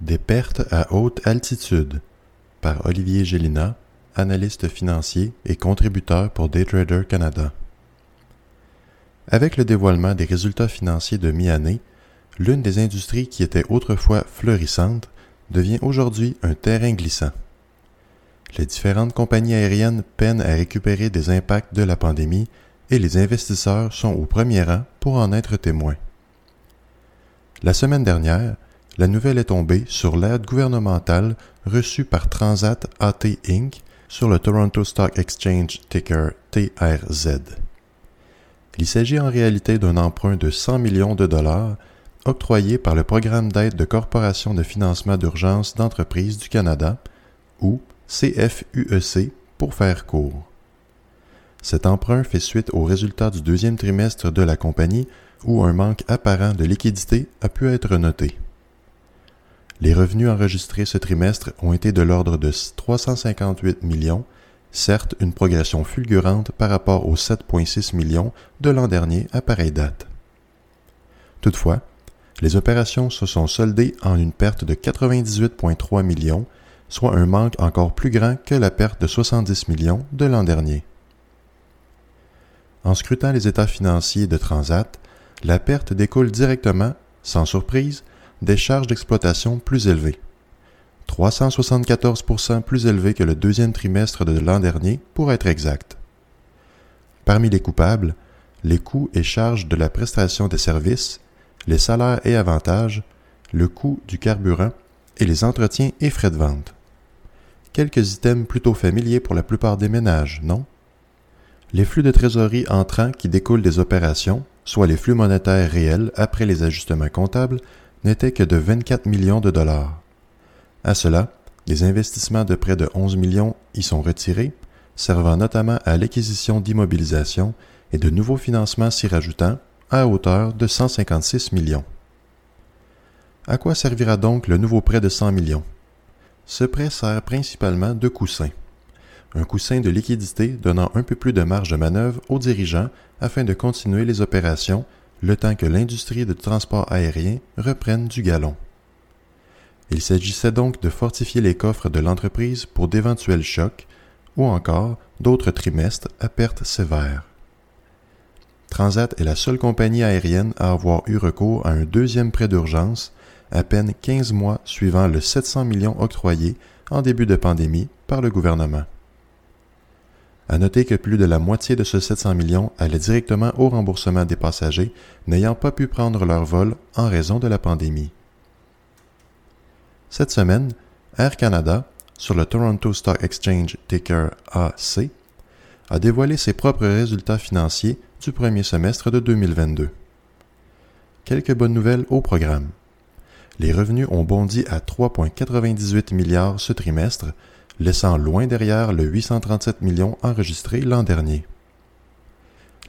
Des pertes à haute altitude par Olivier Gélina, analyste financier et contributeur pour Daytrader Canada. Avec le dévoilement des résultats financiers de mi-année, l'une des industries qui était autrefois florissante devient aujourd'hui un terrain glissant. Les différentes compagnies aériennes peinent à récupérer des impacts de la pandémie et les investisseurs sont au premier rang pour en être témoins. La semaine dernière, la nouvelle est tombée sur l'aide gouvernementale reçue par Transat AT Inc. sur le Toronto Stock Exchange ticker TRZ. Il s'agit en réalité d'un emprunt de 100 millions de dollars octroyé par le Programme d'aide de Corporation de financement d'urgence d'entreprises du Canada, ou CFUEC e pour faire court. Cet emprunt fait suite aux résultats du deuxième trimestre de la compagnie où un manque apparent de liquidité a pu être noté. Les revenus enregistrés ce trimestre ont été de l'ordre de 358 millions, certes une progression fulgurante par rapport aux 7,6 millions de l'an dernier à pareille date. Toutefois, les opérations se sont soldées en une perte de 98,3 millions, soit un manque encore plus grand que la perte de 70 millions de l'an dernier. En scrutant les états financiers de Transat, la perte découle directement, sans surprise, des charges d'exploitation plus élevées. 374% plus élevées que le deuxième trimestre de l'an dernier, pour être exact. Parmi les coupables, les coûts et charges de la prestation des services, les salaires et avantages, le coût du carburant et les entretiens et frais de vente. Quelques items plutôt familiers pour la plupart des ménages, non? Les flux de trésorerie entrants qui découlent des opérations, soit les flux monétaires réels après les ajustements comptables, n'étaient que de 24 millions de dollars. À cela, des investissements de près de 11 millions y sont retirés, servant notamment à l'acquisition d'immobilisation et de nouveaux financements s'y rajoutant, à hauteur de 156 millions. À quoi servira donc le nouveau prêt de 100 millions? Ce prêt sert principalement de coussin un coussin de liquidité donnant un peu plus de marge de manœuvre aux dirigeants afin de continuer les opérations le temps que l'industrie de transport aérien reprenne du galon. Il s'agissait donc de fortifier les coffres de l'entreprise pour d'éventuels chocs ou encore d'autres trimestres à perte sévère. Transat est la seule compagnie aérienne à avoir eu recours à un deuxième prêt d'urgence à peine 15 mois suivant le 700 millions octroyé en début de pandémie par le gouvernement. À noter que plus de la moitié de ce 700 millions allait directement au remboursement des passagers n'ayant pas pu prendre leur vol en raison de la pandémie. Cette semaine, Air Canada, sur le Toronto Stock Exchange ticker AC, a dévoilé ses propres résultats financiers du premier semestre de 2022. Quelques bonnes nouvelles au programme. Les revenus ont bondi à 3,98 milliards ce trimestre, laissant loin derrière le 837 millions enregistré l'an dernier.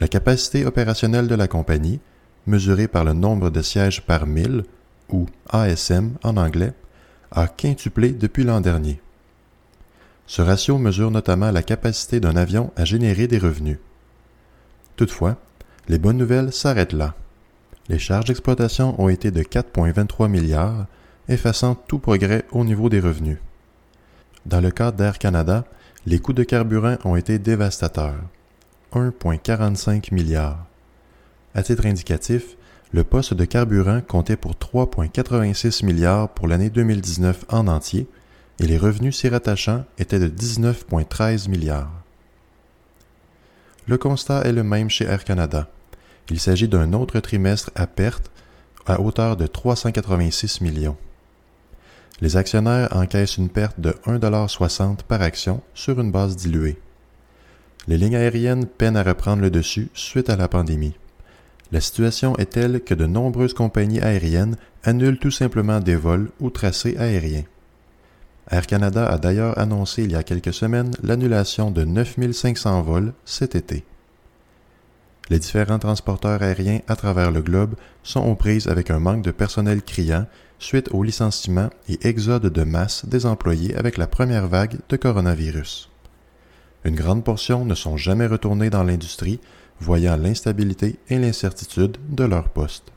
La capacité opérationnelle de la compagnie, mesurée par le nombre de sièges par mille, ou ASM en anglais, a quintuplé depuis l'an dernier. Ce ratio mesure notamment la capacité d'un avion à générer des revenus. Toutefois, les bonnes nouvelles s'arrêtent là. Les charges d'exploitation ont été de 4,23 milliards, effaçant tout progrès au niveau des revenus. Dans le cas d'Air Canada, les coûts de carburant ont été dévastateurs. 1,45 milliards. À titre indicatif, le poste de carburant comptait pour 3,86 milliards pour l'année 2019 en entier et les revenus s'y rattachant étaient de 19,13 milliards. Le constat est le même chez Air Canada. Il s'agit d'un autre trimestre à perte à hauteur de 386 millions les actionnaires encaissent une perte de 1,60$ par action sur une base diluée. Les lignes aériennes peinent à reprendre le dessus suite à la pandémie. La situation est telle que de nombreuses compagnies aériennes annulent tout simplement des vols ou tracés aériens. Air Canada a d'ailleurs annoncé il y a quelques semaines l'annulation de 9500 vols cet été. Les différents transporteurs aériens à travers le globe sont aux prises avec un manque de personnel criant suite au licenciement et exode de masse des employés avec la première vague de coronavirus. Une grande portion ne sont jamais retournés dans l'industrie, voyant l'instabilité et l'incertitude de leur poste.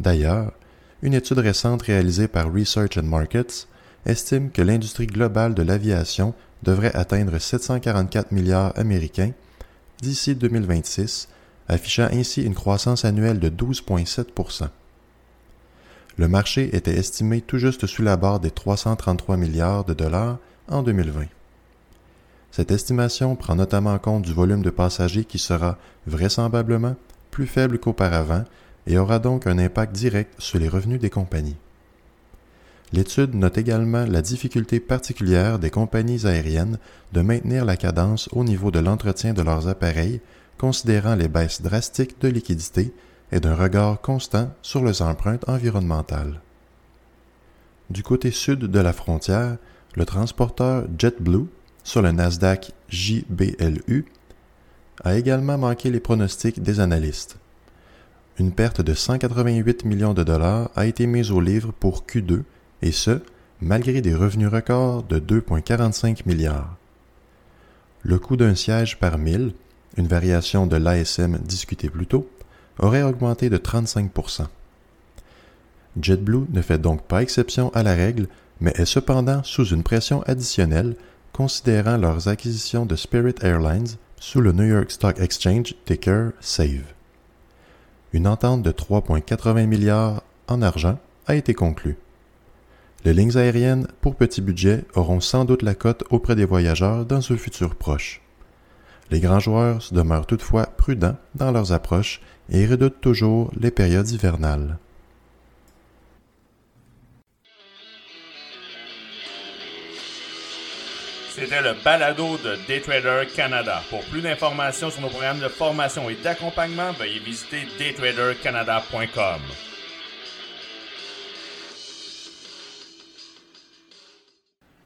D'ailleurs, une étude récente réalisée par Research and Markets estime que l'industrie globale de l'aviation devrait atteindre 744 milliards américains d'ici 2026, affichant ainsi une croissance annuelle de 12,7% Le marché était estimé tout juste sous la barre des 333 milliards de dollars en 2020. Cette estimation prend notamment en compte du volume de passagers qui sera vraisemblablement plus faible qu'auparavant et aura donc un impact direct sur les revenus des compagnies. L'étude note également la difficulté particulière des compagnies aériennes de maintenir la cadence au niveau de l'entretien de leurs appareils, considérant les baisses drastiques de liquidité et d'un regard constant sur les empreintes environnementales. Du côté sud de la frontière, le transporteur JetBlue, sur le Nasdaq JBLU, a également manqué les pronostics des analystes. Une perte de 188 millions de dollars a été mise au livre pour Q2 et ce, malgré des revenus records de 2,45 milliards. Le coût d'un siège par mille, une variation de l'ASM discutée plus tôt, aurait augmenté de 35% JetBlue ne fait donc pas exception à la règle, mais est cependant sous une pression additionnelle considérant leurs acquisitions de Spirit Airlines sous le New York Stock Exchange ticker SAVE. Une entente de 3,80 milliards en argent a été conclue. Les lignes aériennes pour petit budget auront sans doute la cote auprès des voyageurs dans un futur proche. Les grands joueurs demeurent toutefois prudents dans leurs approches et redoutent toujours les périodes hivernales. C'était le balado de Daytrader Canada. Pour plus d'informations sur nos programmes de formation et d'accompagnement, veuillez visiter daytradercanada.com.